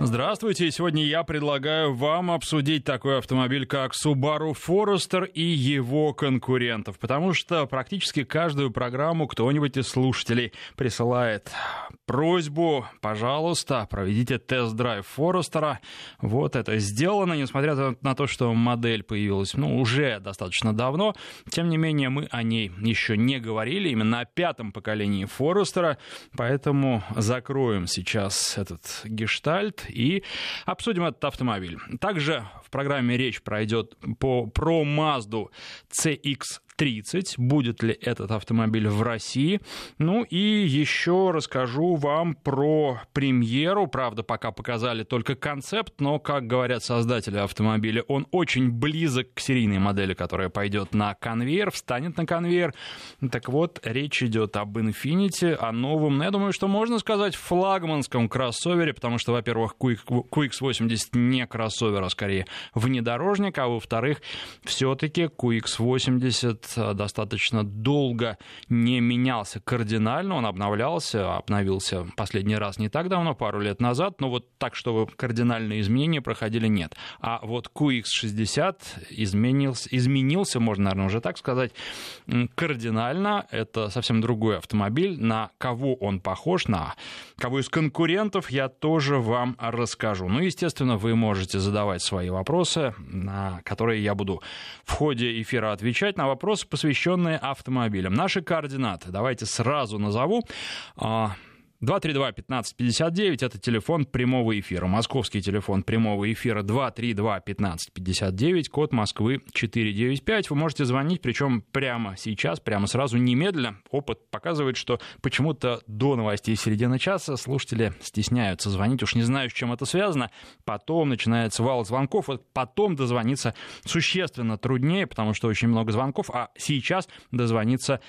Здравствуйте. Сегодня я предлагаю вам обсудить такой автомобиль, как Subaru Forester и его конкурентов, потому что практически каждую программу кто-нибудь из слушателей присылает просьбу, пожалуйста, проведите тест-драйв Форестера. Вот это сделано, несмотря на то, что модель появилась, ну, уже достаточно давно. Тем не менее, мы о ней еще не говорили, именно о пятом поколении Форестера, поэтому закроем сейчас этот гештальт и обсудим этот автомобиль. Также в программе речь пройдет по, про Mazda CX 30. Будет ли этот автомобиль в России? Ну и еще расскажу вам про премьеру. Правда, пока показали только концепт, но, как говорят создатели автомобиля, он очень близок к серийной модели, которая пойдет на конвейер, встанет на конвейер. Так вот, речь идет об Infiniti, о новом, ну, я думаю, что можно сказать, флагманском кроссовере, потому что, во-первых, QX80 не кроссовер, а скорее внедорожник, а во-вторых, все-таки QX80 Э, достаточно долго не менялся кардинально, он обновлялся, обновился последний раз не так давно, пару лет назад, но вот так, чтобы кардинальные изменения проходили, нет. А вот QX60 изменился, изменился, можно, наверное, уже так сказать, кардинально. Это совсем другой автомобиль. На кого он похож, на кого из конкурентов, я тоже вам расскажу. Ну, естественно, вы можете задавать свои вопросы, на которые я буду в ходе эфира отвечать на вопросы, вопросы, посвященные автомобилям. Наши координаты давайте сразу назову. А, 232-1559 это телефон прямого эфира. Московский телефон прямого эфира 232-1559, код Москвы 495. Вы можете звонить, причем прямо сейчас, прямо сразу, немедленно. Опыт показывает, что почему-то до новостей середины часа слушатели стесняются звонить. Уж не знаю, с чем это связано. Потом начинается вал звонков, вот потом дозвониться существенно труднее, потому что очень много звонков, а сейчас дозвониться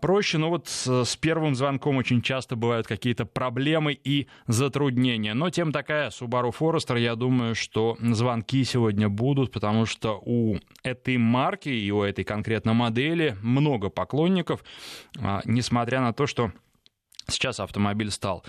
проще, но вот с первым звонком очень часто бывают какие-то проблемы и затруднения. Но тем такая Subaru Forester, я думаю, что звонки сегодня будут, потому что у этой марки и у этой конкретно модели много поклонников, а, несмотря на то, что сейчас автомобиль стал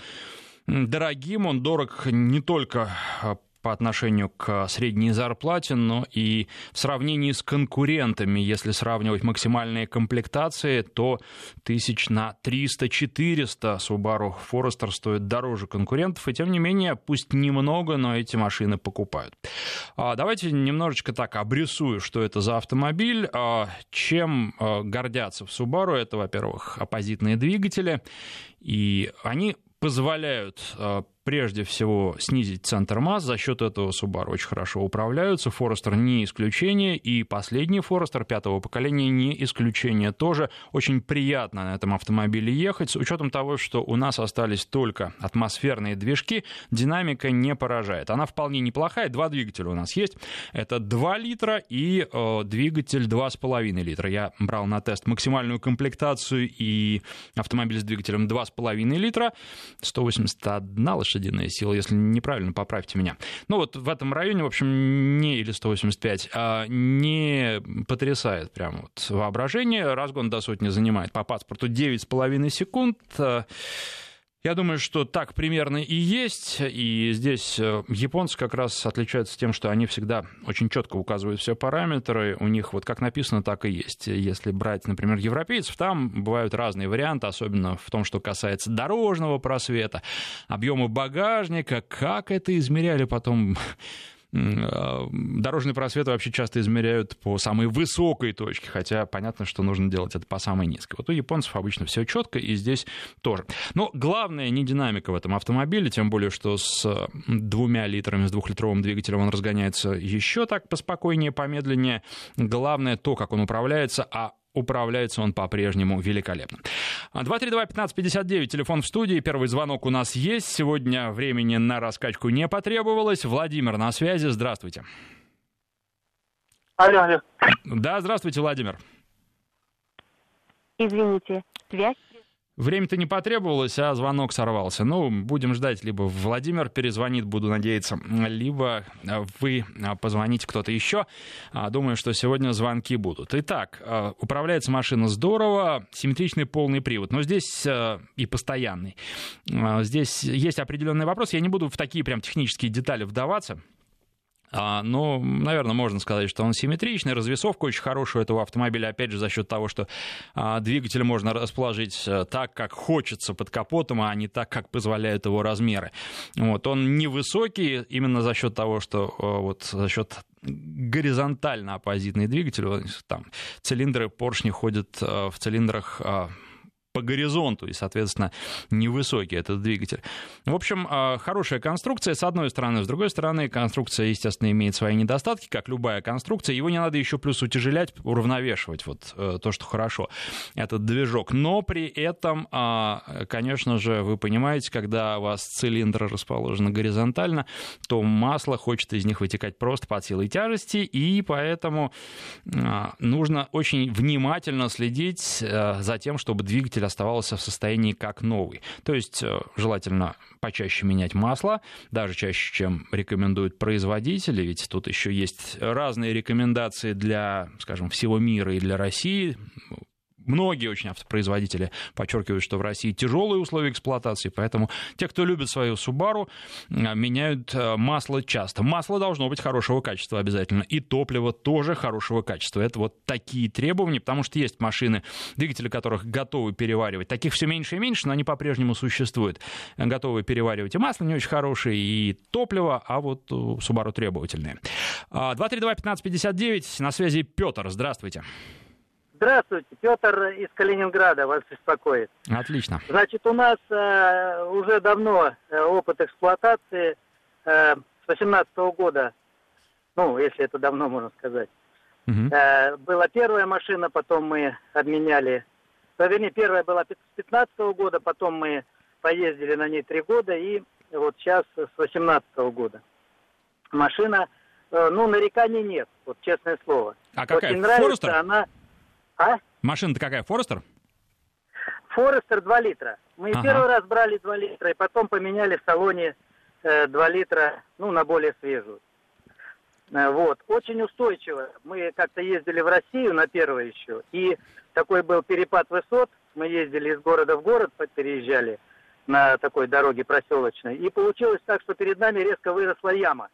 дорогим, он дорог не только а, по отношению к средней зарплате, но и в сравнении с конкурентами, если сравнивать максимальные комплектации, то тысяч на 300-400 Subaru Forester стоит дороже конкурентов, и тем не менее, пусть немного, но эти машины покупают. А, давайте немножечко так обрисую, что это за автомобиль. А, чем а, гордятся в Subaru? Это, во-первых, оппозитные двигатели, и они позволяют прежде всего снизить центр масс. За счет этого Subaru очень хорошо управляются. Forester не исключение. И последний Forester пятого поколения не исключение. Тоже очень приятно на этом автомобиле ехать. С учетом того, что у нас остались только атмосферные движки, динамика не поражает. Она вполне неплохая. Два двигателя у нас есть. Это 2 литра и э, двигатель 2,5 литра. Я брал на тест максимальную комплектацию и автомобиль с двигателем 2,5 литра. 181 лошадь лошадиная сила, если неправильно, поправьте меня. Ну вот в этом районе, в общем, не или 185, а не потрясает прямо вот воображение. Разгон до сотни занимает по паспорту 9,5 секунд. Я думаю, что так примерно и есть. И здесь э, японцы как раз отличаются тем, что они всегда очень четко указывают все параметры. У них вот как написано, так и есть. Если брать, например, европейцев, там бывают разные варианты, особенно в том, что касается дорожного просвета, объема багажника, как это измеряли потом дорожный просвет вообще часто измеряют по самой высокой точке, хотя понятно, что нужно делать это по самой низкой. Вот у японцев обычно все четко, и здесь тоже. Но главное не динамика в этом автомобиле, тем более, что с двумя литрами, с двухлитровым двигателем он разгоняется еще так поспокойнее, помедленнее. Главное то, как он управляется, а управляется он по-прежнему великолепно. 232-1559, телефон в студии, первый звонок у нас есть. Сегодня времени на раскачку не потребовалось. Владимир на связи, здравствуйте. Алло, алло. Да, здравствуйте, Владимир. Извините, связь Время-то не потребовалось, а звонок сорвался. Ну, будем ждать, либо Владимир перезвонит, буду надеяться, либо вы позвоните кто-то еще. А, думаю, что сегодня звонки будут. Итак, а, управляется машина здорово, симметричный полный привод, но здесь и постоянный. Здесь есть определенный вопрос. Я не буду в такие прям технические детали вдаваться. А, ну, наверное, можно сказать, что он симметричный. Развесовка очень хорошая у этого автомобиля, опять же, за счет того, что а, двигатель можно расположить э, так, как хочется под капотом, а не так, как позволяют его размеры. Вот. Он невысокий именно за счет того, что э, вот за счет горизонтально оппозитный двигатель, там цилиндры поршни ходят э, в цилиндрах по горизонту и, соответственно, невысокий этот двигатель. В общем, а, хорошая конструкция, с одной стороны. С другой стороны, конструкция, естественно, имеет свои недостатки, как любая конструкция. Его не надо еще плюс утяжелять, уравновешивать, вот э, то, что хорошо, этот движок. Но при этом, а, конечно же, вы понимаете, когда у вас цилиндры расположены горизонтально, то масло хочет из них вытекать просто под силой тяжести, и поэтому а, нужно очень внимательно следить э, за тем, чтобы двигатель двигатель оставался в состоянии как новый. То есть э, желательно почаще менять масло, даже чаще, чем рекомендуют производители, ведь тут еще есть разные рекомендации для, скажем, всего мира и для России. Многие очень автопроизводители подчеркивают, что в России тяжелые условия эксплуатации, поэтому те, кто любит свою Subaru, а, меняют а, масло часто. Масло должно быть хорошего качества обязательно, и топливо тоже хорошего качества. Это вот такие требования, потому что есть машины, двигатели которых готовы переваривать. Таких все меньше и меньше, но они по-прежнему существуют. Готовы переваривать и масло не очень хорошее, и топливо, а вот Subaru требовательные. 232-1559, а, на связи Петр, здравствуйте. Здравствуйте, Петр из Калининграда вас беспокоит. Отлично. Значит, у нас э, уже давно э, опыт эксплуатации э, с 18 года, ну, если это давно можно сказать. Угу. Э, была первая машина, потом мы обменяли, ну, вернее, первая была с 15 года, потом мы поездили на ней три года, и вот сейчас с 18 года. Машина, э, ну, нареканий нет, вот честное слово. А какая? Очень нравится Форестер? она. А? Машина-то какая, Форестер? Форестер 2 литра. Мы ага. первый раз брали 2 литра, и потом поменяли в салоне э, 2 литра, ну, на более свежую. Э, вот. Очень устойчиво. Мы как-то ездили в Россию на первое еще, и такой был перепад высот. Мы ездили из города в город, переезжали на такой дороге проселочной. И получилось так, что перед нами резко выросла яма.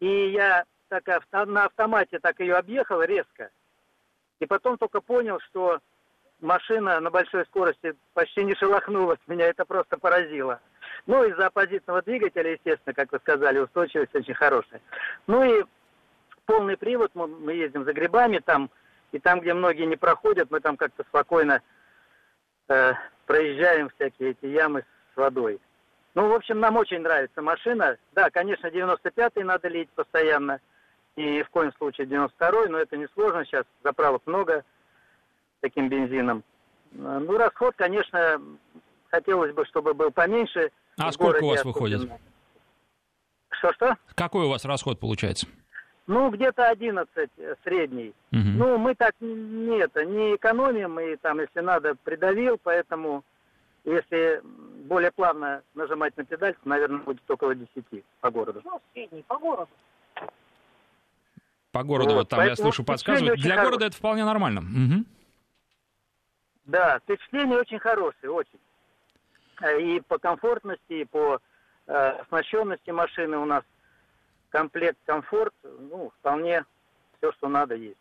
И я так, на автомате так ее объехал резко. И потом только понял, что машина на большой скорости почти не шелохнулась. Меня это просто поразило. Ну, из-за оппозитного двигателя, естественно, как вы сказали, устойчивость очень хорошая. Ну и полный привод, мы, мы ездим за грибами там, и там, где многие не проходят, мы там как-то спокойно э, проезжаем всякие эти ямы с водой. Ну, в общем, нам очень нравится машина. Да, конечно, 95-й надо лить постоянно – и в коем случае 92-й, но это несложно, сейчас заправок много таким бензином. Ну, расход, конечно, хотелось бы, чтобы был поменьше. А сколько у вас выходит? Что-что? Какой у вас расход получается? Ну, где-то 11 э, средний. Угу. Ну, мы так не, это, не экономим, и там, если надо, придавил, поэтому если более плавно нажимать на педаль, то, наверное, будет около 10 по городу. Ну, средний по городу по городу, вот, вот там я слышу, подсказывают. Для города это вполне нормально. Угу. Да, впечатление очень хорошее, очень. Э, и по комфортности, и по э, оснащенности машины у нас комплект комфорт, ну, вполне все, что надо есть.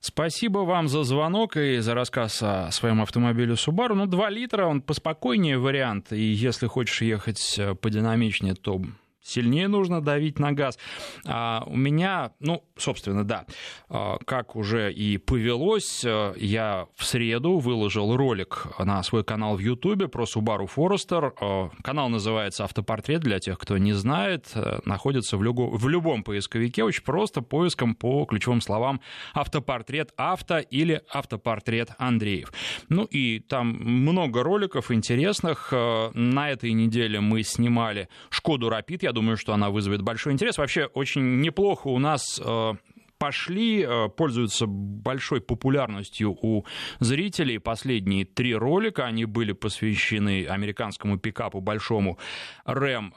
Спасибо вам за звонок и за рассказ о своем автомобиле Subaru. Ну, 2 литра, он поспокойнее вариант. И если хочешь ехать э, подинамичнее, то сильнее нужно давить на газ. А у меня, ну, собственно, да, а, как уже и повелось, э, я в среду выложил ролик на свой канал в Ютубе про Subaru Forester. Э, канал называется «Автопортрет», для тех, кто не знает, э, находится в, любо, в любом поисковике, очень просто поиском по ключевым словам «Автопортрет авто» или «Автопортрет Андреев». Ну и там много роликов интересных. На этой неделе мы снимали «Шкоду Рапид», я думаю, что она вызовет большой интерес. Вообще очень неплохо у нас э, пошли, э, пользуются большой популярностью у зрителей. Последние три ролика, они были посвящены американскому пикапу большому Ram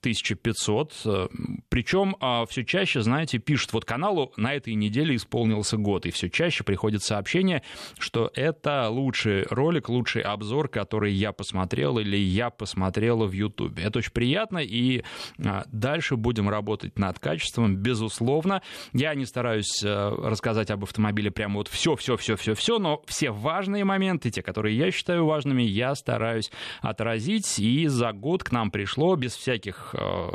1500. Причем все чаще, знаете, пишут, вот каналу на этой неделе исполнился год, и все чаще приходит сообщение, что это лучший ролик, лучший обзор, который я посмотрел или я посмотрела в YouTube. Это очень приятно, и дальше будем работать над качеством, безусловно. Я не стараюсь э, рассказать об автомобиле прямо вот все, все, все, все, все, но все важные моменты, те, которые я считаю важными, я стараюсь отразить. И за год к нам пришло без всяких э,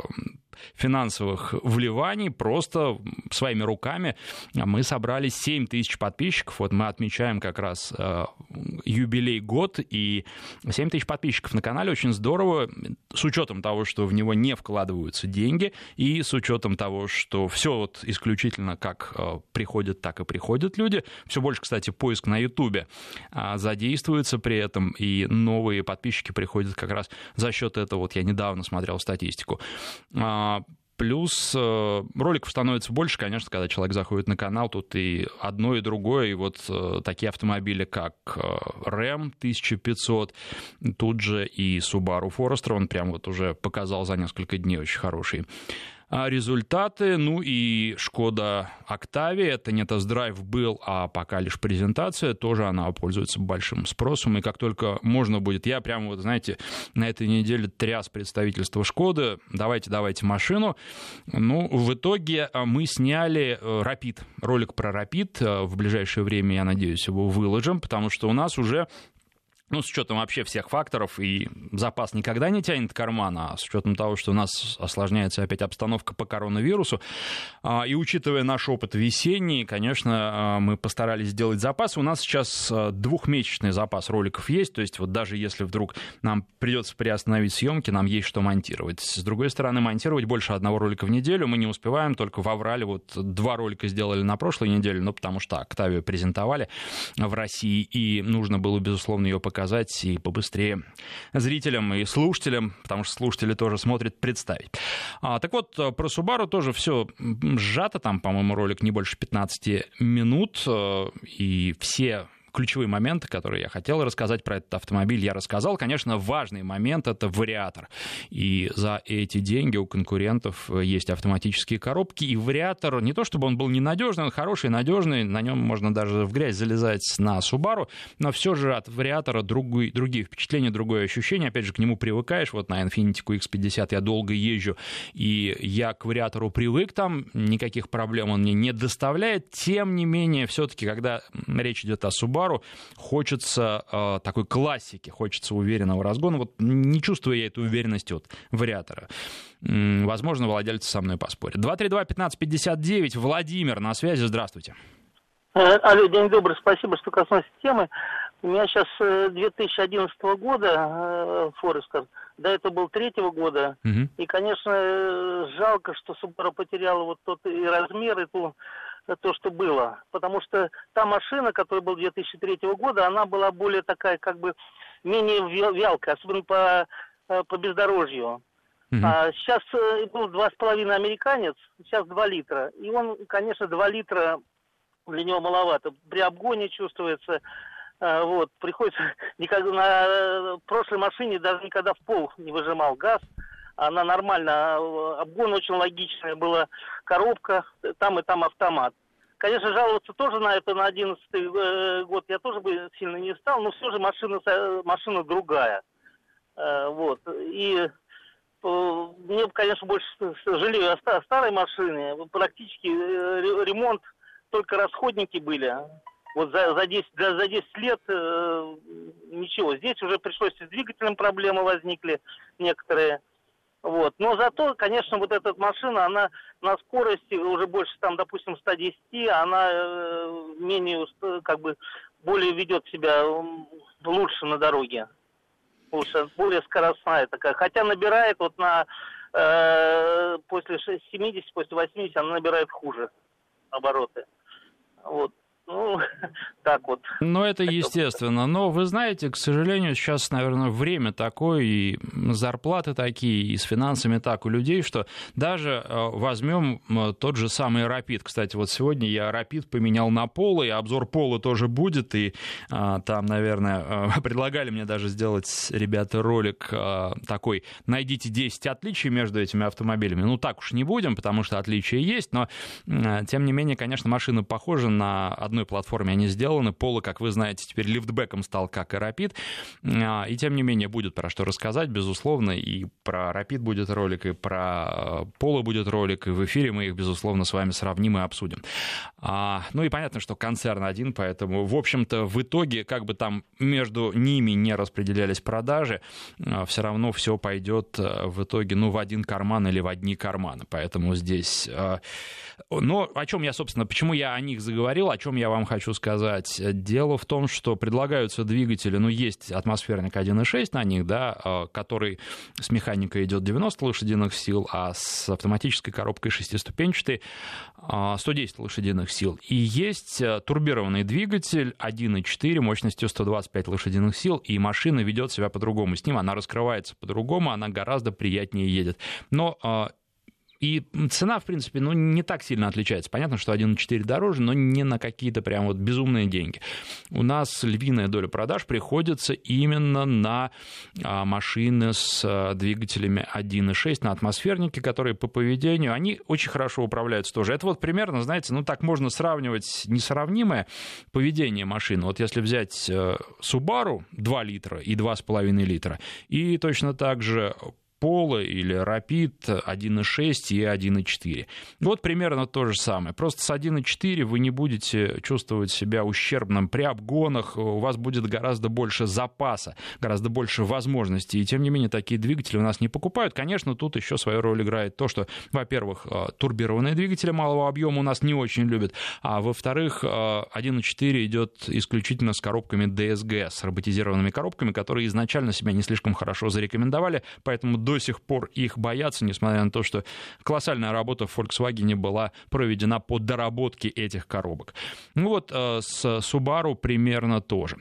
финансовых вливаний, просто своими руками мы собрали 7 тысяч подписчиков. Вот мы отмечаем как раз э, юбилей год, и 7 тысяч подписчиков на канале очень здорово, с учетом того, что в него не вкладываются деньги, и с учетом того, что все вот исключительно как э, приходят, так и приходят люди. Все больше, кстати, поиск на Ютубе а, задействуется при этом, и новые подписчики приходят как раз за счет этого. Вот я недавно смотрел статистику. А, Плюс э, роликов становится больше, конечно, когда человек заходит на канал, тут и одно, и другое, и вот э, такие автомобили, как э, Ram 1500, тут же и Subaru Forester, он прям вот уже показал за несколько дней очень хороший а, результаты. Ну и Шкода Октавия, это не тест-драйв был, а пока лишь презентация, тоже она пользуется большим спросом. И как только можно будет, я прямо вот, знаете, на этой неделе тряс представительство Шкоды, давайте, давайте машину. Ну, в итоге а, мы сняли Рапид, ролик про Рапид. В ближайшее время, я надеюсь, его выложим, потому что у нас уже ну, с учетом вообще всех факторов, и запас никогда не тянет карман, а с учетом того, что у нас осложняется опять обстановка по коронавирусу, а, и учитывая наш опыт весенний, конечно, а, мы постарались сделать запас. У нас сейчас а, двухмесячный запас роликов есть, то есть вот даже если вдруг нам придется приостановить съемки, нам есть что монтировать. С другой стороны, монтировать больше одного ролика в неделю мы не успеваем, только в Аврале вот два ролика сделали на прошлой неделе, ну, потому что Октавию презентовали в России, и нужно было, безусловно, ее показать показать и побыстрее зрителям и слушателям, потому что слушатели тоже смотрят, представить. А, так вот, про Subaru тоже все сжато, там, по-моему, ролик не больше 15 минут, э, и все ключевые моменты, которые я хотел рассказать про этот автомобиль, я рассказал. Конечно, важный момент — это вариатор. И за эти деньги у конкурентов есть автоматические коробки. И вариатор, не то чтобы он был ненадежный, он хороший, надежный, на нем можно даже в грязь залезать на Subaru, но все же от вариатора другой, другие впечатления, другое ощущение. Опять же, к нему привыкаешь. Вот на Infiniti QX50 я долго езжу, и я к вариатору привык, там никаких проблем он мне не доставляет. Тем не менее, все-таки, когда речь идет о Subaru, Subaru хочется э, такой классики, хочется уверенного разгона. Вот не чувствую я этой уверенности от вариатора. Возможно, владельцы со мной поспорят. 232-1559, Владимир на связи, здравствуйте. Э, алло, день добрый, спасибо, что коснулись темы. У меня сейчас 2011 э, года э, Форестер, до этого был третьего года. Угу. И, конечно, жалко, что Subaru потеряла вот тот и размер, и ту то, что было. Потому что та машина, которая была 2003 года, она была более такая, как бы, менее вялкая, особенно по, э, по бездорожью. Uh-huh. А сейчас э, был два с половиной американец, сейчас два литра. И он, конечно, два литра для него маловато. При обгоне чувствуется, э, вот, приходится, никогда на прошлой машине даже никогда в пол не выжимал газ она нормально, обгон очень логичный, была коробка, там и там автомат. Конечно, жаловаться тоже на это на 11 э, год я тоже бы сильно не стал, но все же машина, машина другая. Э, вот. И э, мне, конечно, больше жалею о старой машине. Практически ремонт, только расходники были. Вот за, за, 10, за, за 10 лет э, ничего. Здесь уже пришлось с двигателем проблемы возникли некоторые. Вот. Но зато, конечно, вот эта машина, она на скорости уже больше, там, допустим, 110, она э, менее, как бы, более ведет себя лучше на дороге. Лучше, более скоростная такая. Хотя набирает вот на э, после 70, после 80 она набирает хуже обороты. Вот. Ну, так вот. Ну, это естественно. Но вы знаете, к сожалению, сейчас, наверное, время такое, и зарплаты такие, и с финансами так у людей, что даже э, возьмем тот же самый Рапид. Кстати, вот сегодня я Рапид поменял на Поло, и обзор Пола тоже будет, и а, там, наверное, предлагали мне даже сделать, ребята, ролик а, такой, найдите 10 отличий между этими автомобилями. Ну, так уж не будем, потому что отличия есть, но, тем не менее, конечно, машина похожа на одной платформе они сделаны. Поло, как вы знаете, теперь лифтбеком стал, как и Rapid. А, и тем не менее будет про что рассказать, безусловно. И про Rapid будет ролик, и про Поло будет ролик. И в эфире мы их, безусловно, с вами сравним и обсудим. А, ну и понятно, что концерн один, поэтому, в общем-то, в итоге, как бы там между ними не распределялись продажи, а, все равно все пойдет в итоге, ну, в один карман или в одни карманы. Поэтому здесь... Но о чем я, собственно, почему я о них заговорил, о чем я вам хочу сказать. Дело в том, что предлагаются двигатели, ну, есть атмосферник 1.6 на них, да, а, который с механикой идет 90 лошадиных сил, а с автоматической коробкой шестиступенчатой 110 а, лошадиных сил. И есть э, турбированный двигатель 1.4 мощностью 125 лошадиных сил, и машина ведет себя по-другому. С ним она раскрывается по-другому, она гораздо приятнее едет. Но и цена, в принципе, ну, не так сильно отличается. Понятно, что 1.4 дороже, но не на какие-то прям вот безумные деньги. У нас львиная доля продаж приходится именно на а, машины с а, двигателями 1.6, на атмосферники, которые по поведению, они очень хорошо управляются тоже. Это вот примерно, знаете, ну так можно сравнивать несравнимое поведение машины. Вот если взять э, Subaru 2 литра и 2,5 литра, и точно так же Пола или Rapid 1.6 и 1.4. Вот примерно то же самое. Просто с 1.4 вы не будете чувствовать себя ущербным при обгонах, у вас будет гораздо больше запаса, гораздо больше возможностей. И тем не менее такие двигатели у нас не покупают. Конечно, тут еще свою роль играет то, что, во-первых, э, турбированные двигатели малого объема у нас не очень любят, а во-вторых, 1.4 э, идет исключительно с коробками DSG, с роботизированными коробками, которые изначально себя не слишком хорошо зарекомендовали, поэтому до до сих пор их боятся, несмотря на то, что колоссальная работа в Volkswagen была проведена по доработке этих коробок. Ну вот э, с Subaru примерно тоже.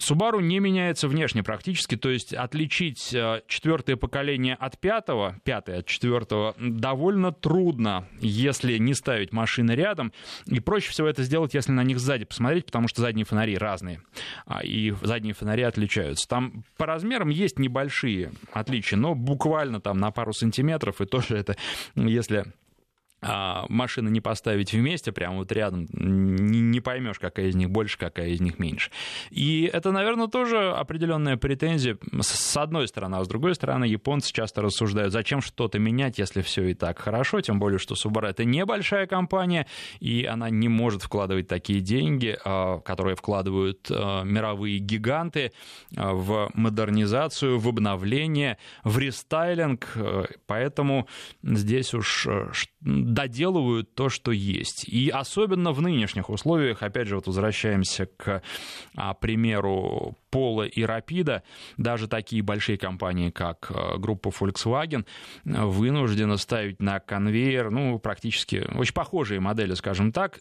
Subaru не меняется внешне практически, то есть отличить э, четвертое поколение от пятого, пятое от четвертого довольно трудно, если не ставить машины рядом. И проще всего это сделать, если на них сзади посмотреть, потому что задние фонари разные, а, и задние фонари отличаются. Там по размерам есть небольшие отличия, но буквально там на пару сантиметров, и тоже это, если а, машины не поставить вместе, прямо вот рядом, не, поймешь, какая из них больше, какая из них меньше. И это, наверное, тоже определенная претензия с одной стороны, а с другой стороны, японцы часто рассуждают, зачем что-то менять, если все и так хорошо, тем более, что Subaru это небольшая компания, и она не может вкладывать такие деньги, а, которые вкладывают а, мировые гиганты в модернизацию, в обновление, в рестайлинг, поэтому здесь уж доделывают то, что есть. И особенно в нынешних условиях, опять же, вот возвращаемся к а, примеру Пола и Рапида, даже такие большие компании, как а, группа Volkswagen, вынуждены ставить на конвейер, ну, практически очень похожие модели, скажем так,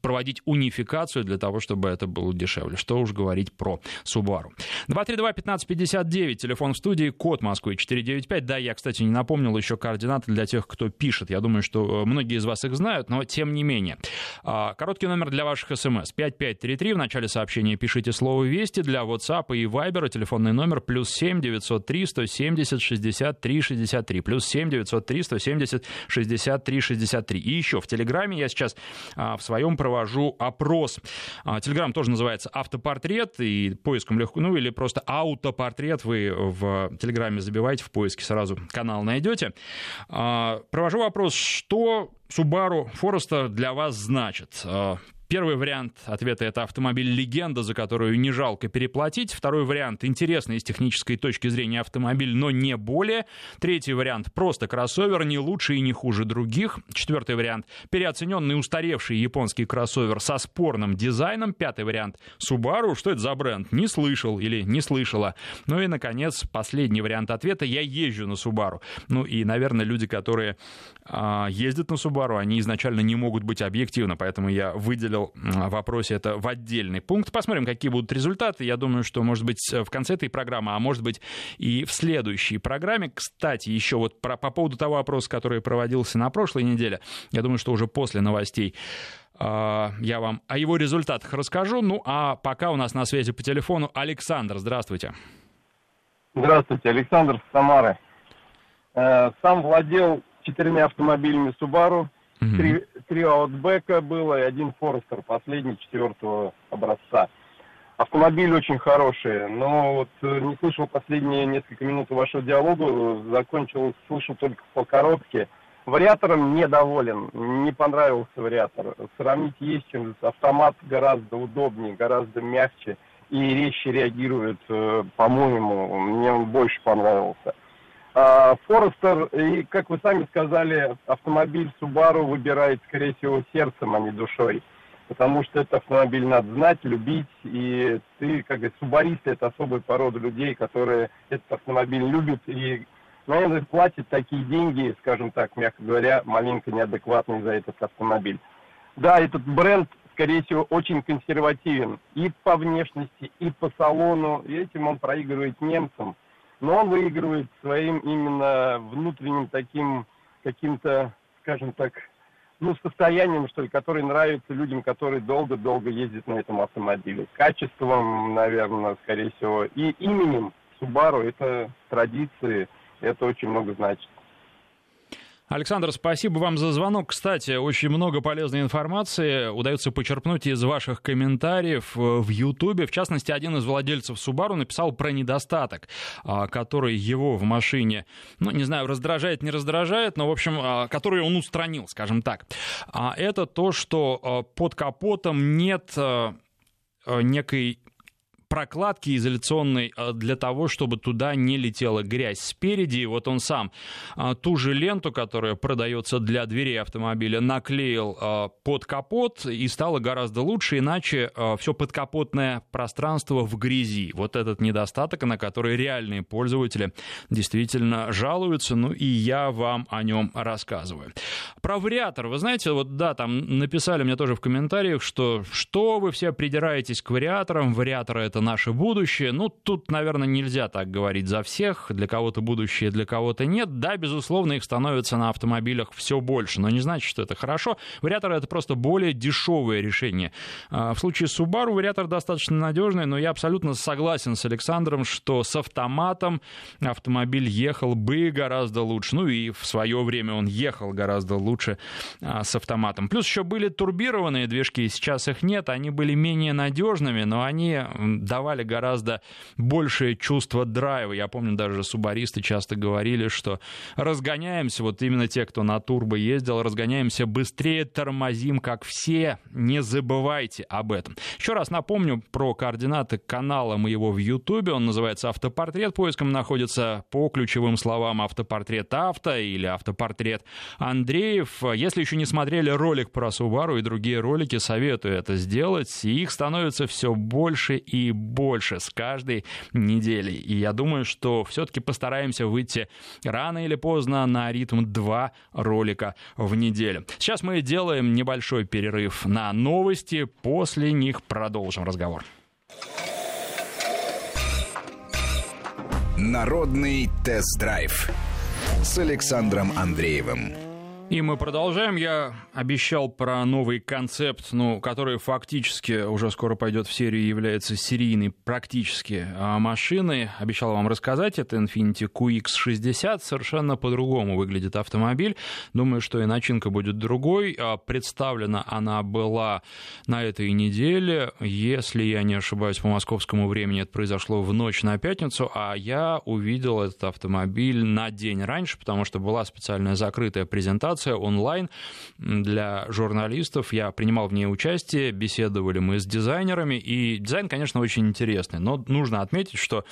проводить унификацию для того, чтобы это было дешевле. Что уж говорить про Subaru. 232-1559, телефон в студии, код Москвы 495. Да, я, кстати, не напомнил еще координаты для тех, кто пишет. Я думаю, что э, многие из вас их знают, но тем не менее. А, короткий номер для ваших смс. 5533. В начале сообщения пишите слово «Вести». Для WhatsApp и Viber телефонный номер плюс 7 903 170 63 63. Плюс 7 903 170 63 63. И еще в Телеграме я сейчас а, в своем провожу опрос. А, Телеграм тоже называется «Автопортрет», и поиском легко, ну или просто «Аутопортрет» вы в Телеграме забиваете в поиске, сразу канал найдете. А, провожу вопрос, что Subaru Forester для вас значит? Первый вариант ответа — это автомобиль-легенда, за которую не жалко переплатить. Второй вариант — интересный с технической точки зрения автомобиль, но не более. Третий вариант — просто кроссовер, не лучше и не хуже других. Четвертый вариант — переоцененный устаревший японский кроссовер со спорным дизайном. Пятый вариант — Subaru. Что это за бренд? Не слышал или не слышала. Ну и, наконец, последний вариант ответа — я езжу на Subaru. Ну и, наверное, люди, которые а, ездят на Subaru, они изначально не могут быть объективны, поэтому я выделил вопросе это в отдельный пункт. Посмотрим, какие будут результаты. Я думаю, что, может быть, в конце этой программы, а может быть и в следующей программе. Кстати, еще вот про, по поводу того опроса, который проводился на прошлой неделе, я думаю, что уже после новостей а, я вам о его результатах расскажу. Ну, а пока у нас на связи по телефону Александр. Здравствуйте. Здравствуйте, Александр Самары. Э, сам владел четырьмя автомобилями Subaru. Три, три Outback было и один Forester, последний четвертого образца. Автомобиль очень хороший, но вот э, не слышал последние несколько минут вашего диалога, закончил, слышал только по коробке. Вариатором недоволен, не понравился вариатор. Сравнить есть чем, автомат гораздо удобнее, гораздо мягче и резче реагирует, э, по-моему, мне он больше понравился. А, Форестер, и, как вы сами сказали, автомобиль Subaru выбирает, скорее всего, сердцем, а не душой. Потому что этот автомобиль надо знать, любить, и ты, как говорится, субаристы, это особая порода людей, которые этот автомобиль любят и наверное, платит такие деньги, скажем так, мягко говоря, маленько неадекватные за этот автомобиль. Да, этот бренд, скорее всего, очень консервативен и по внешности, и по салону, и этим он проигрывает немцам. Но он выигрывает своим именно внутренним таким каким-то, скажем так, ну, состоянием, что ли, которое нравится людям, которые долго-долго ездят на этом автомобиле. Качеством, наверное, скорее всего, и именем Subaru, это традиции, это очень много значит. Александр, спасибо вам за звонок. Кстати, очень много полезной информации удается почерпнуть из ваших комментариев в Ютубе. В частности, один из владельцев Subaru написал про недостаток, а, который его в машине, ну, не знаю, раздражает, не раздражает, но, в общем, а, который он устранил, скажем так. А это то, что под капотом нет некой прокладки изоляционной э, для того, чтобы туда не летела грязь спереди. И вот он сам э, ту же ленту, которая продается для дверей автомобиля, наклеил э, под капот и стало гораздо лучше, иначе все подкапотное пространство в грязи. Вот этот недостаток, на который реальные пользователи действительно жалуются, ну и я вам о нем рассказываю. Про вариатор, вы знаете, вот да, там написали мне тоже в комментариях, что что вы все придираетесь к вариаторам, вариаторы это наше будущее. Ну, тут, наверное, нельзя так говорить за всех. Для кого-то будущее, для кого-то нет. Да, безусловно, их становится на автомобилях все больше, но не значит, что это хорошо. Вариатор — это просто более дешевое решение. А, в случае Subaru вариатор достаточно надежный, но я абсолютно согласен с Александром, что с автоматом автомобиль ехал бы гораздо лучше. Ну и в свое время он ехал гораздо лучше а, с автоматом. Плюс еще были турбированные движки, сейчас их нет, они были менее надежными, но они давали гораздо большее чувство драйва. Я помню, даже субаристы часто говорили, что разгоняемся, вот именно те, кто на турбо ездил, разгоняемся быстрее, тормозим, как все. Не забывайте об этом. Еще раз напомню про координаты канала моего в Ютубе. Он называется «Автопортрет». Поиском находится по ключевым словам «Автопортрет авто» или «Автопортрет Андреев». Если еще не смотрели ролик про Subaru и другие ролики, советую это сделать. их становится все больше и больше с каждой неделей. И я думаю, что все-таки постараемся выйти рано или поздно на ритм 2 ролика в неделю. Сейчас мы делаем небольшой перерыв на новости, после них продолжим разговор. Народный тест-драйв с Александром Андреевым. И мы продолжаем. Я обещал про новый концепт, ну, который фактически уже скоро пойдет в серию, является серийной практически а, машиной. Обещал вам рассказать. Это Infiniti QX60. Совершенно по-другому выглядит автомобиль. Думаю, что и начинка будет другой. А, представлена она была на этой неделе. Если я не ошибаюсь, по московскому времени это произошло в ночь на пятницу, а я увидел этот автомобиль на день раньше, потому что была специальная закрытая презентация конференция онлайн для журналистов. Я принимал в ней участие, беседовали мы с дизайнерами, и дизайн, конечно, очень интересный, но нужно отметить, что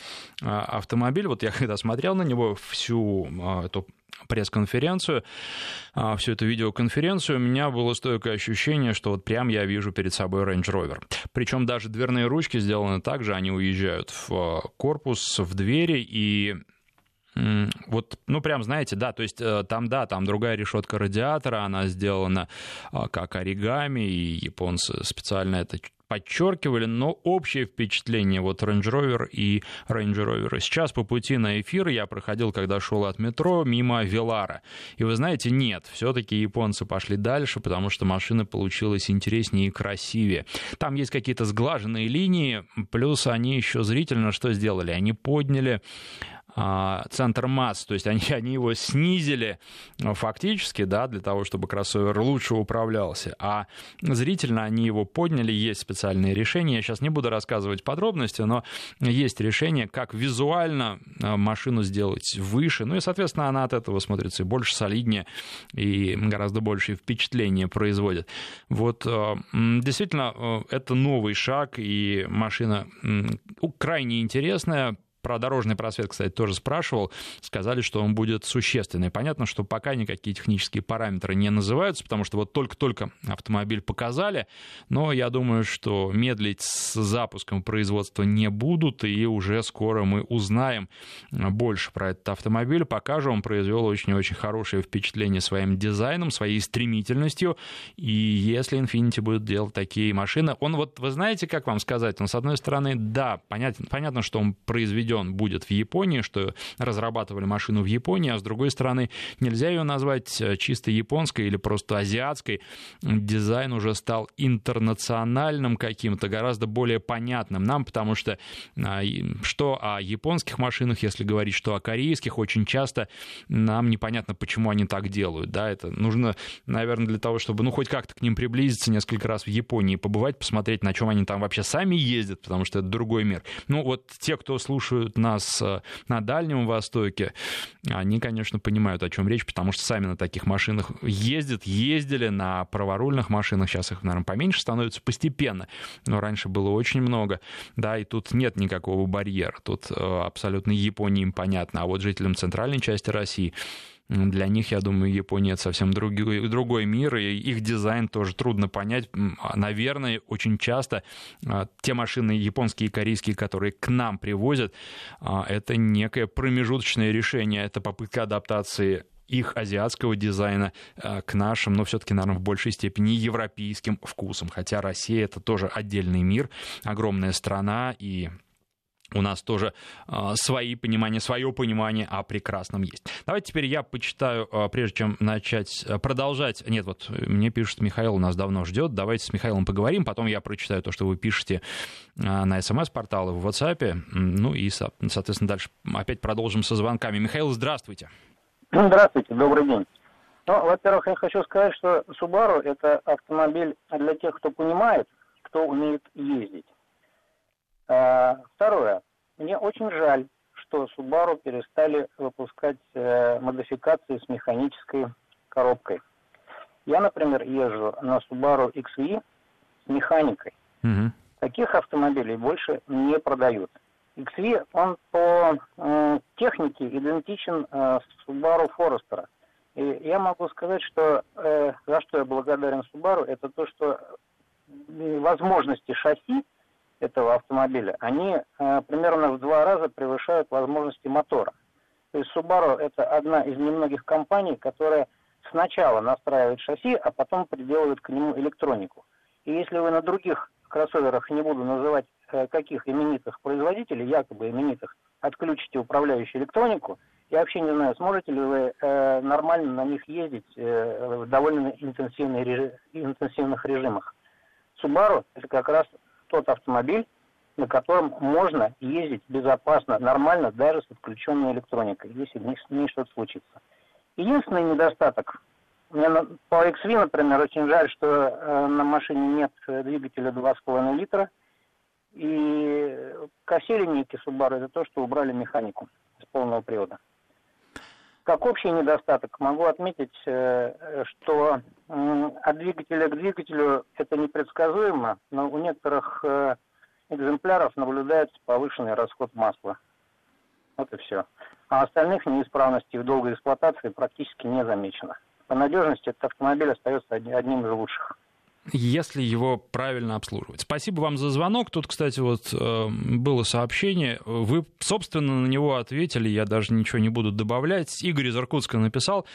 а, автомобиль, вот я когда смотрел на него всю а, эту пресс-конференцию, а, всю эту видеоконференцию, у меня было стойкое ощущение, что вот прям я вижу перед собой Range Rover. Причем даже дверные ручки сделаны так же, они уезжают в корпус, в двери, и вот, ну, прям, знаете, да, то есть э, там, да, там другая решетка радиатора, она сделана а, как оригами, и японцы специально это подчеркивали, но общее впечатление вот Range Rover и Range Rover. Сейчас по пути на эфир я проходил, когда шел от метро, мимо Велара. И вы знаете, нет, все-таки японцы пошли дальше, потому что машина получилась интереснее и красивее. Там есть какие-то сглаженные линии, плюс они еще зрительно что сделали? Они подняли центр масс, то есть они, они его снизили а, фактически, да, для того, чтобы кроссовер лучше управлялся, а зрительно они его подняли, есть специальные решения, я сейчас не буду рассказывать подробности, но есть решение, как визуально а, машину сделать выше, ну и, соответственно, она от этого смотрится и больше солиднее, и гораздо больше впечатления производит. Вот действительно, это новый шаг, и машина крайне интересная, про дорожный просвет, кстати, тоже спрашивал. Сказали, что он будет существенный. Понятно, что пока никакие технические параметры не называются, потому что вот только-только автомобиль показали. Но я думаю, что медлить с запуском производства не будут, и уже скоро мы узнаем больше про этот автомобиль. Пока же он произвел очень-очень хорошее впечатление своим дизайном, своей стремительностью. И если Infiniti будет делать такие машины, он вот, вы знаете, как вам сказать, он, с одной стороны, да, понятно, понятно что он произведен произведен будет в Японии, что разрабатывали машину в Японии, а с другой стороны, нельзя ее назвать э, чисто японской или просто азиатской. Дизайн уже стал интернациональным каким-то, гораздо более понятным нам, потому что а, что о японских машинах, если говорить, что о корейских, очень часто нам непонятно, почему они так делают. Да, это нужно, наверное, для того, чтобы ну, хоть как-то к ним приблизиться, несколько раз в Японии побывать, посмотреть, на чем они там вообще сами ездят, потому что это другой мир. Ну, вот те, кто слушают слушают нас э, на Дальнем Востоке, они, конечно, понимают, о чем речь, потому что сами на таких машинах ездят, ездили на праворульных машинах, сейчас их, наверное, поменьше становится постепенно, но раньше было очень много, да, и тут нет никакого барьера, тут э, абсолютно Японии им понятно, а вот жителям центральной части России для них, я думаю, Япония это совсем другой, другой мир, и их дизайн тоже трудно понять. А, наверное, очень часто а, те машины японские и корейские, которые к нам привозят, а, это некое промежуточное решение, это попытка адаптации их азиатского дизайна к нашим, но все-таки, наверное, в большей степени европейским вкусам. Хотя Россия это тоже отдельный мир, огромная страна, и у нас тоже э, свои понимания, свое понимание о прекрасном есть. Давайте теперь я почитаю, э, прежде чем начать э, продолжать. Нет, вот мне пишет Михаил, нас давно ждет. Давайте с Михаилом поговорим, потом я прочитаю то, что вы пишете э, на смс-порталы в WhatsApp. Ну и, соответственно, дальше опять продолжим со звонками. Михаил, здравствуйте. Здравствуйте, добрый день. Ну, во-первых, я хочу сказать, что Subaru это автомобиль для тех, кто понимает, кто умеет ездить. Э, второе. Мне очень жаль, что Subaru перестали выпускать э, модификации с механической коробкой. Я, например, езжу на Subaru XV с механикой. Угу. Таких автомобилей больше не продают. XV, он по э, технике идентичен э, Subaru Forester. И я могу сказать, что э, за что я благодарен Subaru, это то, что возможности шасси этого автомобиля, они э, примерно в два раза превышают возможности мотора. То есть Subaru это одна из немногих компаний, которая сначала настраивает шасси, а потом приделывает к нему электронику. И если вы на других кроссоверах, не буду называть э, каких именитых производителей, якобы именитых, отключите управляющую электронику, я вообще не знаю, сможете ли вы э, нормально на них ездить э, в довольно интенсивных режимах. Subaru это как раз тот автомобиль, на котором можно ездить безопасно, нормально, даже с отключенной электроникой, если с ней что-то случится. Единственный недостаток, мне по XV, например, очень жаль, что э, на машине нет двигателя 2,5 литра, и косили линейки Subaru это то, что убрали механику с полного привода. Как общий недостаток могу отметить, э, что от двигателя к двигателю это непредсказуемо, но у некоторых э, экземпляров наблюдается повышенный расход масла. Вот и все. А остальных неисправностей в долгой эксплуатации практически не замечено. По надежности этот автомобиль остается одним из лучших. Если его правильно обслуживать. Спасибо вам за звонок. Тут, кстати, вот э, было сообщение. Вы, собственно, на него ответили. Я даже ничего не буду добавлять. Игорь из Иркутска написал.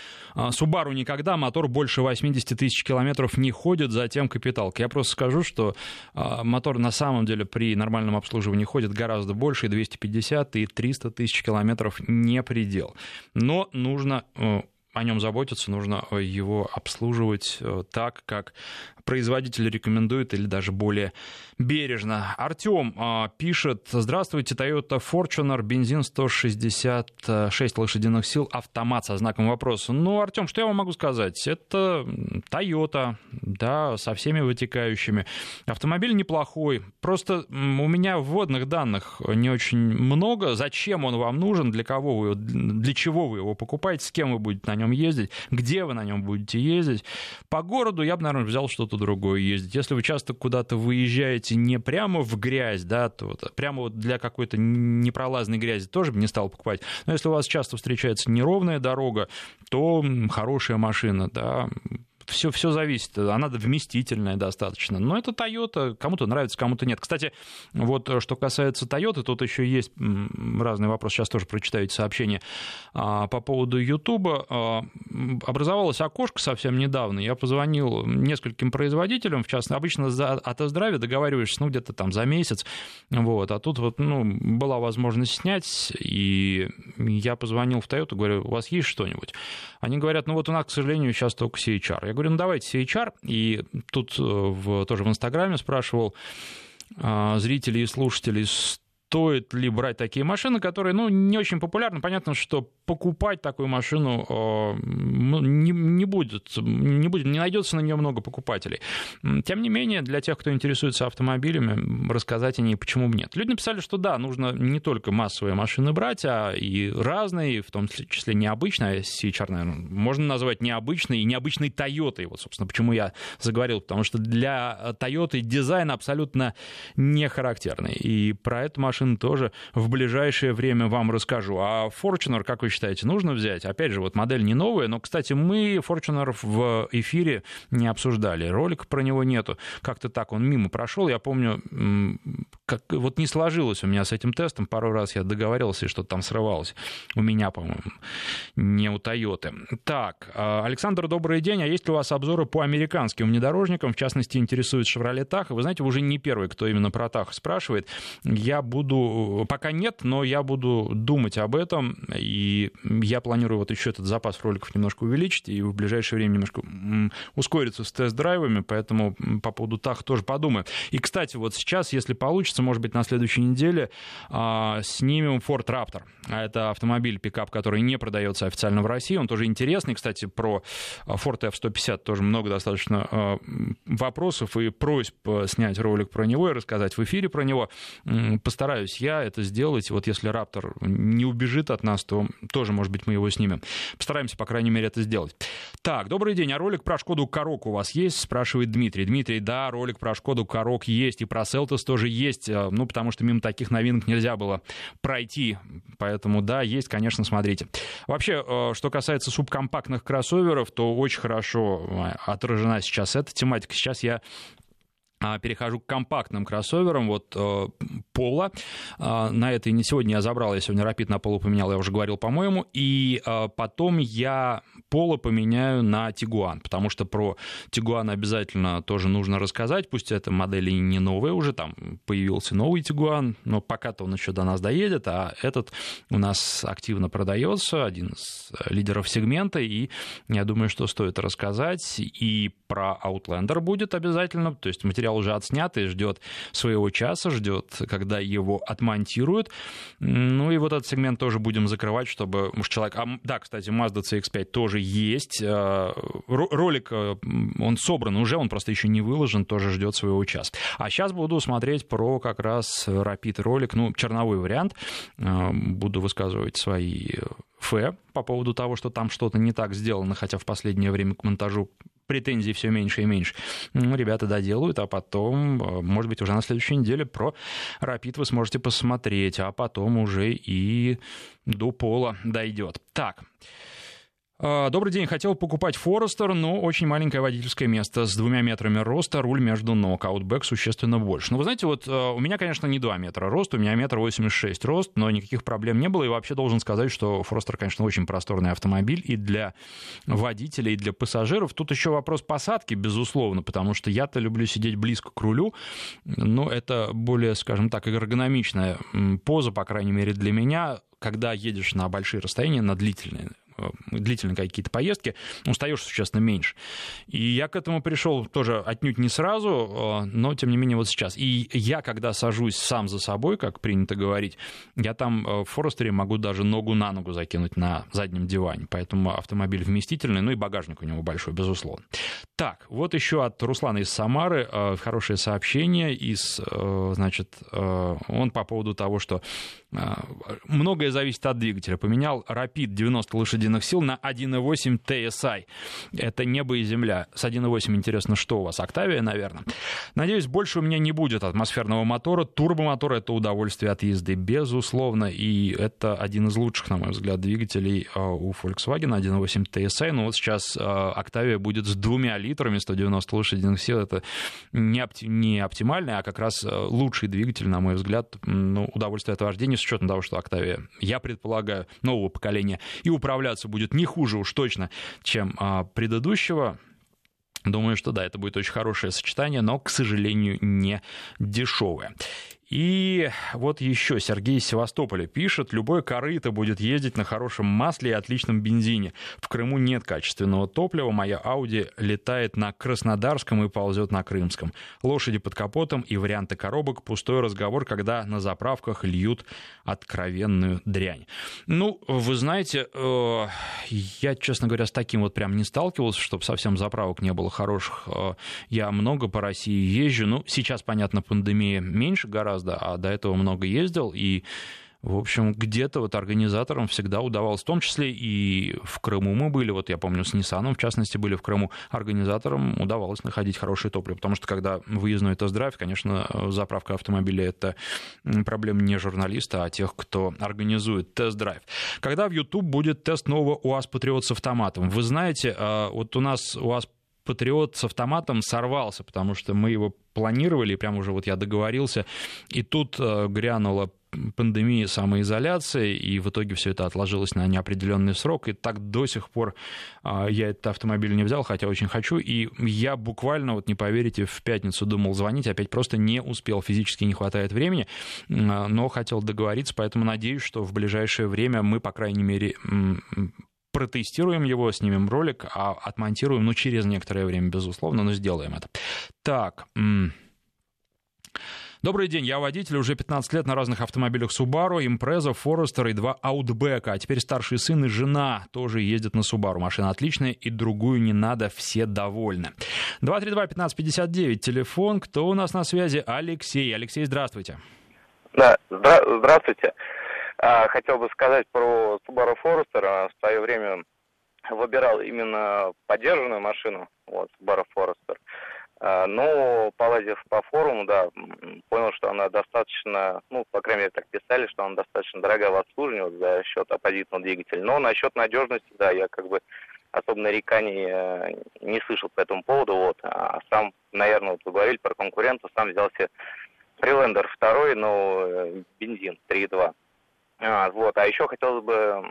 Субару никогда мотор больше 80 тысяч километров не ходит, затем капиталка. Я просто скажу, что э, мотор на самом деле при нормальном обслуживании ходит гораздо больше. И 250, и 300 тысяч километров не предел. Но нужно э, о нем заботиться, нужно его обслуживать так, как производитель рекомендует или даже более бережно. Артем а, пишет, здравствуйте, Toyota Fortuner, бензин 166 лошадиных сил, автомат со знаком вопроса. Ну, Артем, что я вам могу сказать? Это Toyota, да, со всеми вытекающими. Автомобиль неплохой, просто у меня вводных данных не очень много. Зачем он вам нужен, для кого вы, для чего вы его покупаете, с кем вы будете на нем ездить, где вы на нем будете ездить. По городу я бы, наверное, взял что-то что-то другое ездить. Если вы часто куда-то выезжаете не прямо в грязь, да, то прямо вот для какой-то непролазной грязи тоже бы не стал покупать. Но если у вас часто встречается неровная дорога, то хорошая машина, да, все, все зависит. Она вместительная достаточно. Но это Toyota. Кому-то нравится, кому-то нет. Кстати, вот э, что касается Toyota, тут еще есть разный вопрос. Сейчас тоже прочитаю эти сообщения. А, по поводу YouTube. А, образовалось окошко совсем недавно. Я позвонил нескольким производителям, в частности, обычно за, о тест-драйве договариваешься, ну, где-то там за месяц. Вот. А тут вот, ну, была возможность снять, и я позвонил в Toyota, говорю, у вас есть что-нибудь? Они говорят, ну, вот у нас, к сожалению, сейчас только CHR. Я говорю, ну давайте CHR. И тут э, в, тоже в Инстаграме спрашивал а, зрителей и слушателей, стоит ли брать такие машины, которые, ну, не очень популярны. Понятно, что покупать такую машину э, ну, не, не будет, не будет, не найдется на нее много покупателей. Тем не менее, для тех, кто интересуется автомобилями, рассказать о ней почему бы нет. Люди написали, что да, нужно не только массовые машины брать, а и разные, в том числе необычные. А сейчас, наверное, можно назвать необычной и необычной Toyota. Вот, собственно, почему я заговорил, потому что для Toyota дизайн абсолютно не характерный. И про эту машину тоже в ближайшее время вам расскажу. А Fortuner, как вы считаете, нужно взять? Опять же, вот модель не новая, но, кстати, мы Fortuner в эфире не обсуждали. Ролика про него нету. Как-то так он мимо прошел. Я помню, как, вот не сложилось у меня с этим тестом. Пару раз я договаривался, и что-то там срывалось. У меня, по-моему, не у Тойоты. Так, а, Александр, добрый день. А есть ли у вас обзоры по американским внедорожникам? В частности, интересует Chevrolet Tahoe. Вы знаете, вы уже не первый, кто именно про Tahoe спрашивает. Я буду... Пока нет, но я буду думать об этом. И я планирую вот еще этот запас роликов немножко увеличить и в ближайшее время немножко ускориться с тест-драйвами, поэтому по поводу ТАХ тоже подумаю. И, кстати, вот сейчас, если получится, может быть, на следующей неделе а, снимем Ford Raptor. А это автомобиль, пикап, который не продается официально в России. Он тоже интересный. Кстати, про Ford F-150 тоже много достаточно а, вопросов и просьб снять ролик про него и рассказать в эфире про него. Постараюсь я это сделать. Вот если Raptor не убежит от нас, то тоже, может быть, мы его снимем. Постараемся, по крайней мере, это сделать. Так, добрый день. А ролик про Шкоду Корок у вас есть? Спрашивает Дмитрий. Дмитрий, да, ролик про Шкоду Корок есть. И про Селтос тоже есть. А, ну, потому что мимо таких новинок нельзя было пройти. Поэтому, да, есть, конечно, смотрите. Вообще, а, что касается субкомпактных кроссоверов, то очень хорошо а, отражена сейчас эта тематика. Сейчас я перехожу к компактным кроссоверам. Вот э, Пола. Э, на этой не сегодня я забрал, я сегодня Rapid на Поло поменял, я уже говорил, по-моему. И э, потом я Поло поменяю на Тигуан, потому что про Тигуан обязательно тоже нужно рассказать. Пусть эта модель не новая уже, там появился новый Тигуан, но пока-то он еще до нас доедет, а этот у нас активно продается, один из лидеров сегмента, и я думаю, что стоит рассказать. И про Outlander будет обязательно, то есть материал материал уже отснят и ждет своего часа, ждет, когда его отмонтируют. Ну и вот этот сегмент тоже будем закрывать, чтобы уж человек... А, да, кстати, Mazda CX-5 тоже есть. Э, ролик, э, он собран уже, он просто еще не выложен, тоже ждет своего часа. А сейчас буду смотреть про как раз Rapid ролик, ну, черновой вариант. Э, буду высказывать свои фе по поводу того, что там что-то не так сделано, хотя в последнее время к монтажу претензий все меньше и меньше. Ну, ребята доделают, а потом, э, может быть, уже на следующей неделе про Рапид вы сможете посмотреть, а потом уже и до пола дойдет. Так. А, добрый день. Хотел покупать Форестер, но очень маленькое водительское место с двумя метрами роста, руль между ног, аутбэк существенно больше. Ну, вы знаете, вот а, у меня, конечно, не 2 метра рост, у меня метр восемьдесят шесть рост, но никаких проблем не было. И вообще должен сказать, что Форестер, конечно, очень просторный автомобиль и для водителей, и для пассажиров. Тут еще вопрос посадки, безусловно, потому что я-то люблю сидеть близко к рулю, но это более, скажем так, эргономичная поза, по крайней мере, для меня когда едешь на большие расстояния, на длительные, длительные какие-то поездки, устаешь существенно меньше. И я к этому пришел тоже отнюдь не сразу, э, но тем не менее вот сейчас. И я, когда сажусь сам за собой, как принято говорить, я там э, в Форестере могу даже ногу на ногу закинуть на заднем диване. Поэтому автомобиль вместительный, ну и багажник у него большой, безусловно. Так, вот еще от Руслана из Самары хорошее сообщение. Из, значит, он по поводу того, что многое зависит от двигателя. Поменял Rapid 90 лошадей лошадиных сил на 1.8 TSI. Это небо и земля. С 1.8 интересно, что у вас? Октавия, наверное. Надеюсь, больше у меня не будет атмосферного мотора. Турбомотор — это удовольствие от езды, безусловно. И это один из лучших, на мой взгляд, двигателей а, у Volkswagen 1.8 TSI. Но вот сейчас Октавия будет с двумя литрами, 190 лошадиных сил. Это не, опти- не оптимальный, а как раз а, лучший двигатель, на мой взгляд. Ну, удовольствие от вождения, с учетом того, что Октавия, я предполагаю, нового поколения. И управляться регуляция будет не хуже уж точно, чем а, предыдущего. Думаю, что да, это будет очень хорошее сочетание, но, к сожалению, не дешевое. И вот еще Сергей из Севастополя пишет, любой корыто будет ездить на хорошем масле и отличном бензине. В Крыму нет качественного топлива, моя Ауди летает на Краснодарском и ползет на Крымском. Лошади под капотом и варианты коробок, пустой разговор, когда на заправках льют откровенную дрянь. Ну, вы знаете, э, я, честно говоря, с таким вот прям не сталкивался, чтобы совсем заправок не было хороших. Э, я много по России езжу, ну, сейчас, понятно, пандемия меньше гораздо, гораздо, а до этого много ездил, и в общем, где-то вот организаторам всегда удавалось, в том числе и в Крыму мы были, вот я помню, с Ниссаном, в частности, были в Крыму, организаторам удавалось находить хорошее топливо, потому что когда выездной тест-драйв, конечно, заправка автомобиля — это проблема не журналиста, а тех, кто организует тест-драйв. Когда в YouTube будет тест нового УАЗ Патриот с автоматом? Вы знаете, а, вот у нас УАЗ Патриот с автоматом сорвался, потому что мы его планировали, и прямо уже вот я договорился, и тут э, грянула пандемия самоизоляции, и в итоге все это отложилось на неопределенный срок, и так до сих пор а, я этот автомобиль не взял, хотя очень хочу, и я буквально, вот не поверите, в пятницу думал звонить, опять просто не успел, физически не хватает времени, но хотел договориться, поэтому надеюсь, что в ближайшее время мы, по крайней мере, протестируем его, снимем ролик, а отмонтируем, ну, через некоторое время, безусловно, но сделаем это. Так, Добрый день, я водитель, уже 15 лет на разных автомобилях Subaru, Impreza, Forester и два Outback, а теперь старший сын и жена тоже ездят на Subaru. Машина отличная и другую не надо, все довольны. 232-1559, телефон, кто у нас на связи? Алексей. Алексей, здравствуйте. Да, здра- здравствуйте. А, хотел бы сказать про Subaru Forester. В свое время выбирал именно поддержанную машину, вот, Subaru Forester. А, но, полазив по форуму, да, понял, что она достаточно, ну, по крайней мере, так писали, что она достаточно дорогая в обслуживании за счет оппозитного двигателя. Но насчет надежности, да, я как бы особо нареканий э, не слышал по этому поводу, вот. А сам, наверное, вот вы про конкурента, сам взялся Freelander второй, но э, бензин 3.2. А, вот, а еще хотелось бы,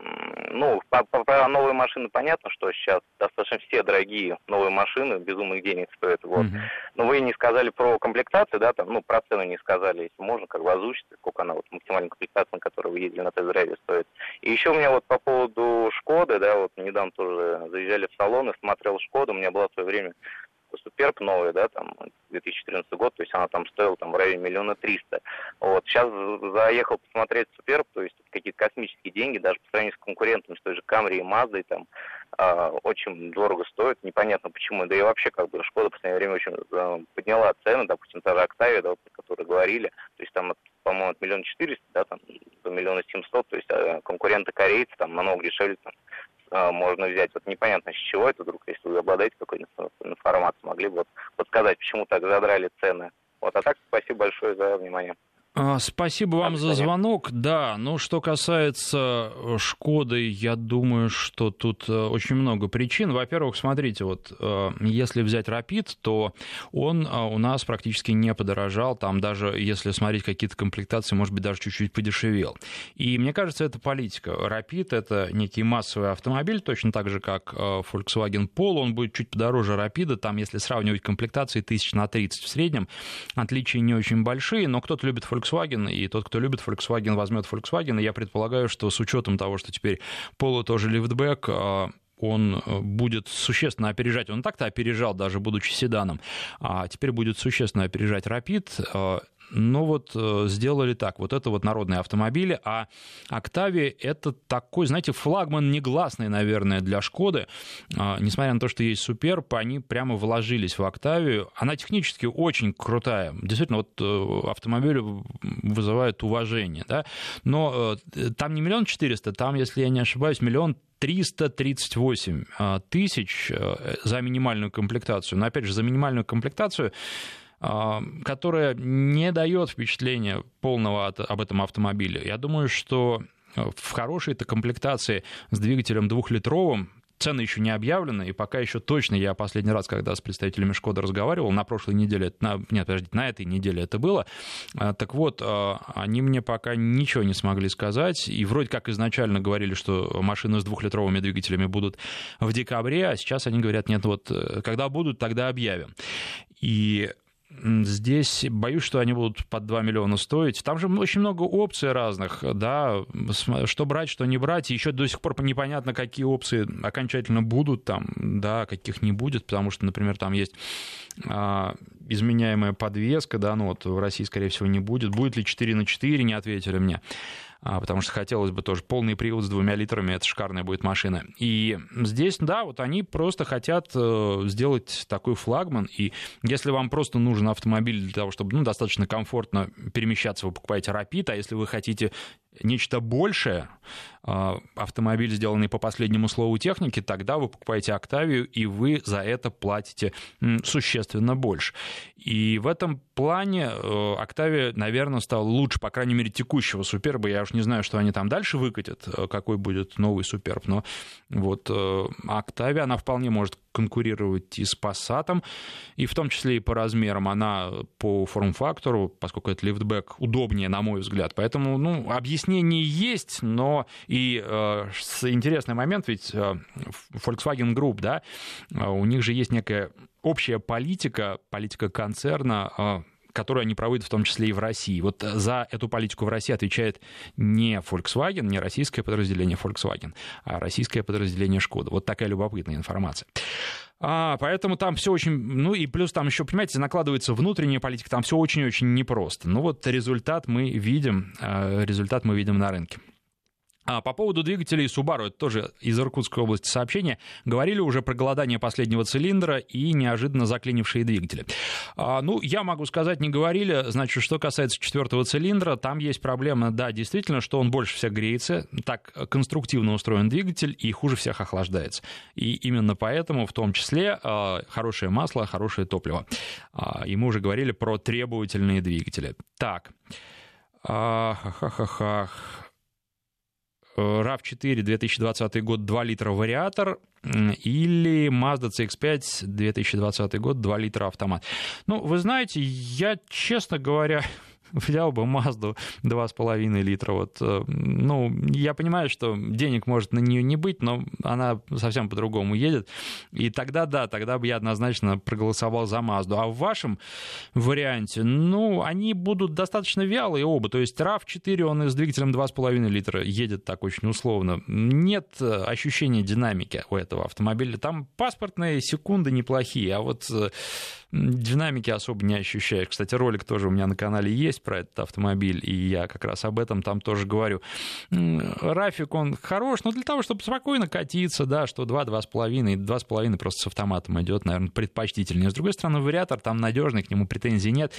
ну, по, по, по новые машины понятно, что сейчас достаточно все дорогие новые машины, безумных денег стоят, вот. Uh-huh. Но вы не сказали про комплектацию, да, там, ну, про цену не сказали, если можно, как бы озвучить, сколько она вот максимальная комплектация, на которой вы ездили на тест-драйве, стоит. И еще у меня вот по поводу Шкоды, да, вот недавно тоже заезжали в салон и смотрел Шкоду, у меня было в свое время Суперб новый, да, там, 2014 год, то есть она там стоила там в районе миллиона триста. Вот, сейчас заехал посмотреть Суперб, то есть какие-то космические деньги, даже по сравнению с конкурентами, с той же Камри и Маздой, там, э, очень дорого стоит, непонятно почему, да и вообще, как бы, Шкода в последнее время очень э, подняла цены, допустим, та же Октавия, да, про которую говорили, то есть там, по-моему, от миллиона четыреста, да, там, до миллиона семьсот, то есть э, конкуренты корейцы там намного дешевле, там, э, можно взять. Вот непонятно, с чего это вдруг, если вы обладаете могли бы вот подсказать, почему так задрали цены. Вот, а так, спасибо большое за внимание. А, спасибо вам за звонок. Да, ну что касается э, Шкоды, я думаю, что тут э, очень много причин. Во-первых, смотрите, вот э, если взять Rapid, то он у нас практически не подорожал. Там даже, если смотреть какие-то комплектации, может быть, даже чуть-чуть подешевел. И мне кажется, это политика. Rapid — это некий массовый автомобиль, точно так же, как Volkswagen Polo. Он будет чуть подороже Rapid. Там, если сравнивать комплектации, тысяч на 30 в среднем. Отличия не очень большие, но кто-то любит Volkswagen Volkswagen, и тот, кто любит Volkswagen, возьмет Volkswagen. И я предполагаю, что с учетом того, что теперь Polo тоже лифтбэк, а, он э, будет существенно опережать, он так-то опережал, даже будучи седаном, а теперь будет существенно опережать Rapid, ну вот э, сделали так. Вот это вот народные автомобили, а Октавия это такой, знаете, флагман негласный, наверное, для Шкоды. А, несмотря на то, что есть Суперб, они прямо вложились в Октавию. Она технически очень крутая. Действительно, вот э, автомобиль вызывает уважение, да. Но э, там не миллион четыреста, там, если я не ошибаюсь, миллион 338 тысяч за минимальную комплектацию. Но опять же, за минимальную комплектацию которая не дает впечатления полного об этом автомобиле. Я думаю, что э, в хорошей-то комплектации с двигателем двухлитровым, цены еще не объявлены, и пока еще точно, я последний раз, когда с представителями Шкоды разговаривал, на прошлой неделе, на, нет, подождите, на этой неделе это было, а, так вот, а, они мне пока ничего не смогли сказать, и вроде как изначально говорили, что машины с двухлитровыми двигателями будут в декабре, а сейчас они говорят, нет, вот э, когда будут, тогда объявим. И Здесь боюсь, что они будут под 2 миллиона стоить. Там же очень много опций разных, да, что брать, что не брать. Еще до сих пор непонятно, какие опции окончательно будут там, да, каких не будет, потому что, например, там есть а, изменяемая подвеска, да, ну вот в России, скорее всего, не будет. Будет ли 4 на 4, не ответили мне. А, потому что хотелось бы тоже полный привод с двумя литрами, это шикарная будет машина. И здесь, да, вот они просто хотят э, сделать такой флагман, и если вам просто нужен автомобиль для того, чтобы ну, достаточно комфортно перемещаться, вы покупаете Rapid, а если вы хотите нечто большее, а, автомобиль, сделанный по последнему слову техники, тогда вы покупаете Октавию, и вы за это платите существенно больше. И в этом плане э, Октавия, наверное, стала лучше, по крайней мере, текущего Суперба. Я уж не знаю, что они там дальше выкатят, э, какой будет новый Суперб, но вот э, Октавия, она вполне может конкурировать и с Passat, и в том числе и по размерам. Она по форм-фактору, поскольку это лифтбэк, удобнее, на мой взгляд. Поэтому, ну, объяснение есть, но и э, интересный момент, ведь э, Volkswagen Group, да, э, у них же есть некая общая политика, политика концерна, э, которую они проводят в том числе и в России. Вот за эту политику в России отвечает не Volkswagen, не российское подразделение Volkswagen, а российское подразделение Шкода. Вот такая любопытная информация. А, поэтому там все очень... Ну и плюс там еще, понимаете, накладывается внутренняя политика, там все очень-очень непросто. Ну вот результат мы видим, э, результат мы видим на рынке. А по поводу двигателей Subaru, это тоже из Иркутской области сообщение, говорили уже про голодание последнего цилиндра и неожиданно заклинившие двигатели. А, ну, я могу сказать, не говорили, значит, что касается четвертого цилиндра, там есть проблема, да, действительно, что он больше всех греется, так конструктивно устроен двигатель и хуже всех охлаждается. И именно поэтому, в том числе, а, хорошее масло, хорошее топливо. И мы уже говорили про требовательные двигатели. Так, ха-ха-ха. RAV4 2020 год 2 литра вариатор или Mazda CX-5 2020 год 2 литра автомат. Ну, вы знаете, я, честно говоря, взял бы Мазду 2,5 литра. Вот, э, ну, я понимаю, что денег может на нее не быть, но она совсем по-другому едет. И тогда, да, тогда бы я однозначно проголосовал за Мазду. А в вашем варианте, ну, они будут достаточно вялые оба. То есть RAV4, он и с двигателем 2,5 литра едет так очень условно. Нет э, ощущения динамики у этого автомобиля. Там паспортные секунды неплохие, а вот э, динамики особо не ощущаешь. Кстати, ролик тоже у меня на канале есть про этот автомобиль, и я как раз об этом там тоже говорю. Рафик, он хорош, но для того, чтобы спокойно катиться, да, что 2, 2,5, 2,5 просто с автоматом идет, наверное, предпочтительнее. С другой стороны, вариатор там надежный, к нему претензий нет.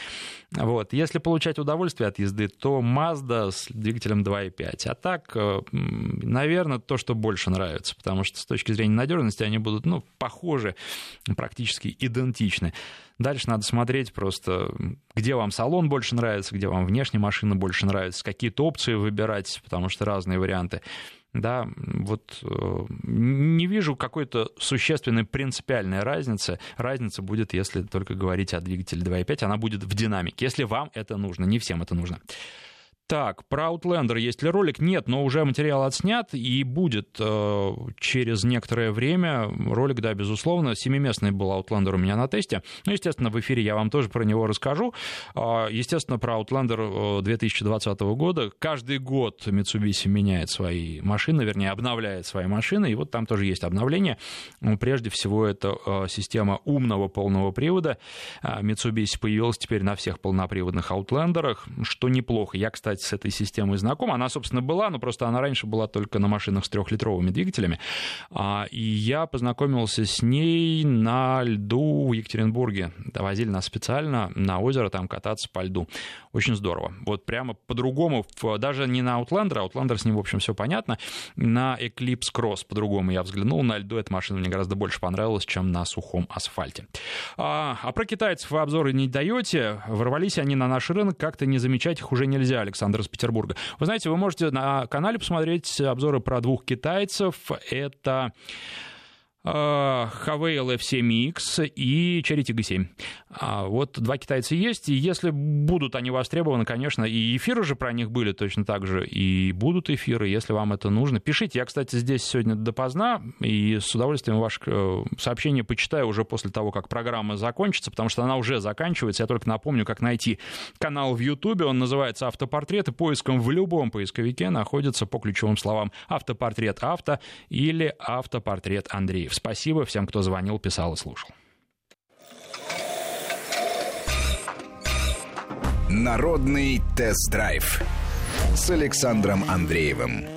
Вот. Если получать удовольствие от езды, то Mazda с двигателем 2,5. А так, э, наверное, то, что больше нравится, потому что с точки зрения надежности они будут, ну, похожи, практически идентичны. Дальше надо смотреть просто, где вам салон больше нравится, где вам внешняя машина больше нравится, какие-то опции выбирать, потому что разные варианты. Да, вот э, не вижу какой-то существенной принципиальной разницы. Разница будет, если только говорить о двигателе 2.5, она будет в динамике, если вам это нужно, не всем это нужно. Так, про Outlander есть ли ролик? Нет, но уже материал отснят и будет э, через некоторое время ролик, да, безусловно. Семиместный был Outlander у меня на тесте. Ну, естественно, в эфире я вам тоже про него расскажу. Э, естественно, про Outlander 2020 года. Каждый год Mitsubishi меняет свои машины, вернее, обновляет свои машины, и вот там тоже есть обновление. Ну, прежде всего, это э, система умного полного привода. Э, Mitsubishi появилась теперь на всех полноприводных Outlander, что неплохо. Я, кстати, кстати, с этой системой знаком. Она, собственно, была, но просто она раньше была только на машинах с трехлитровыми двигателями. А, и я познакомился с ней на льду в Екатеринбурге. Довозили нас специально на озеро там кататься по льду. Очень здорово. Вот прямо по-другому, даже не на Outlander, Outlander с ним, в общем, все понятно, на Eclipse Cross по-другому я взглянул. На льду эта машина мне гораздо больше понравилась, чем на сухом асфальте. А, а про китайцев вы обзоры не даете. Ворвались они на наш рынок, как-то не замечать их уже нельзя, Александр Александр из Петербурга. Вы знаете, вы можете на канале посмотреть обзоры про двух китайцев. Это Havail F7X и Cherry Tiggo 7. Вот два китайца есть, и если будут они востребованы, конечно, и эфиры же про них были точно так же, и будут эфиры, если вам это нужно. Пишите, я, кстати, здесь сегодня допоздна, и с удовольствием ваше э, сообщение почитаю уже после того, как программа закончится, потому что она уже заканчивается. Я только напомню, как найти канал в Ютубе, он называется «Автопортрет», и поиском в любом поисковике находится по ключевым словам «Автопортрет авто» или «Автопортрет Андреев». Спасибо всем, кто звонил, писал и слушал. Народный тест-драйв с Александром Андреевым.